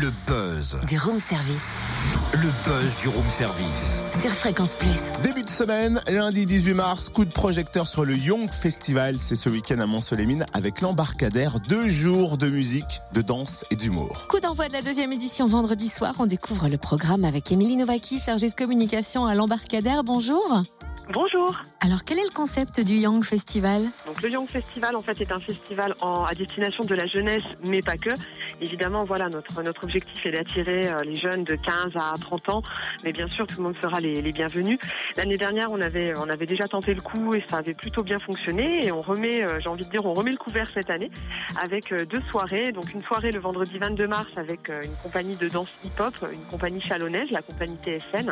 Le buzz. Du room service. Le buzz du room service. Sur Fréquence Plus. Début de semaine, lundi 18 mars, coup de projecteur sur le Young Festival. C'est ce week-end à Mont-Solémine avec l'embarcadère. Deux jours de musique, de danse et d'humour. Coup d'envoi de la deuxième édition vendredi soir. On découvre le programme avec Émilie Novaki, chargée de communication à l'embarcadère. Bonjour. Bonjour. Alors, quel est le concept du Young Festival? Donc le Young Festival en fait est un festival à destination de la jeunesse, mais pas que. Évidemment, voilà notre notre objectif est d'attirer euh, les jeunes de 15 à 30 ans, mais bien sûr tout le monde sera les, bienvenus. L'année dernière, on avait on avait déjà tenté le coup et ça avait plutôt bien fonctionné et on remet, euh, j'ai envie de dire, on remet le couvert cette année avec euh, deux soirées. Donc une soirée le vendredi 22 mars avec une compagnie de danse hip-hop, une compagnie chalonnaise, la compagnie TSN,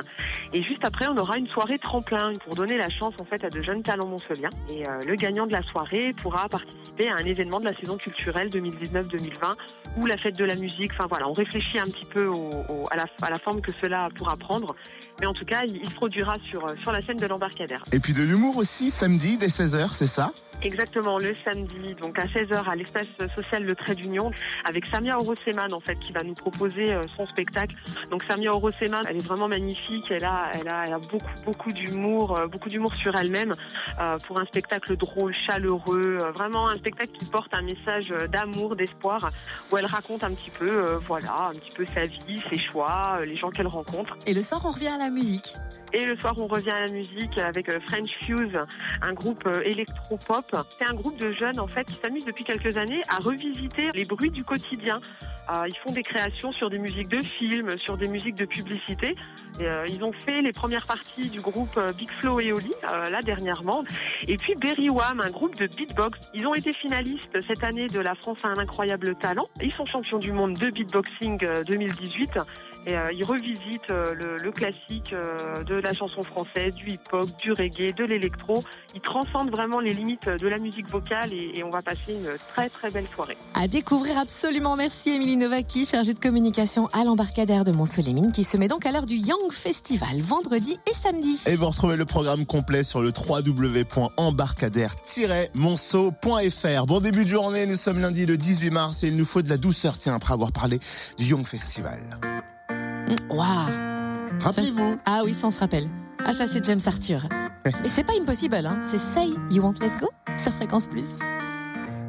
et juste après on aura une soirée tremplin pour donner la chance en fait à de jeunes talents montpelliens. Et le gagnant de la soirée pourra participer à un événement de la saison culturelle 2019-2020 ou la fête de la musique. Enfin voilà, on réfléchit un petit peu au, au, à, la, à, la, forme que cela pourra prendre. Mais en tout cas, il, il se produira sur, sur la scène de l'embarcadère. Et puis de l'humour aussi, samedi dès 16h, c'est ça? Exactement, le samedi, donc à 16h à l'espace social Le Trait d'Union, avec Samia Oroseman en fait, qui va nous proposer euh, son spectacle. Donc Samia Oroseman, elle est vraiment magnifique, elle a, elle a, elle a beaucoup, beaucoup d'humour, euh, beaucoup d'humour sur elle-même, euh, pour un spectacle drôle, chaleureux, euh, vraiment un spectacle qui porte un message d'amour, d'espoir, où elle raconte un petit peu, euh, voilà, un petit peu sa vie, ses choix, les gens qu'elle rencontre. Et le soir, on revient à la musique. Et le soir, on revient à la musique avec French Fuse, un groupe électro-pop c'est un groupe de jeunes en fait qui s'amusent depuis quelques années à revisiter les bruits du quotidien. Euh, ils font des créations sur des musiques de films, sur des musiques de publicité. Euh, ils ont fait les premières parties du groupe euh, Big Flo et Oli euh, là dernièrement. Et puis Berry Wham, un groupe de beatbox. Ils ont été finalistes cette année de la France a un incroyable talent. Ils sont champions du monde de beatboxing 2018 et euh, ils revisitent euh, le, le, classique euh, de la chanson française, du hip-hop, du reggae, de l'électro. Ils transcendent vraiment les limites de la musique vocale et, et, on va passer une très très belle soirée. À découvrir absolument. Merci Émilie Novaki, chargée de communication à l'embarcadère de Mont-Solémine, qui se met donc à l'heure du Young Festival, vendredi et samedi. Et vous retrouvez le programme complet sur le www.embarcadère-monceau.fr. Bon début de journée, nous sommes lundi le 18 mars et il nous faut de la douceur, tiens, après avoir parlé du Young Festival. Waouh Rappelez-vous. Ah oui, ça on se rappelle. Ah ça c'est James Arthur. Mais c'est pas impossible, hein. c'est Say You Won't Let Go sur Fréquence Plus.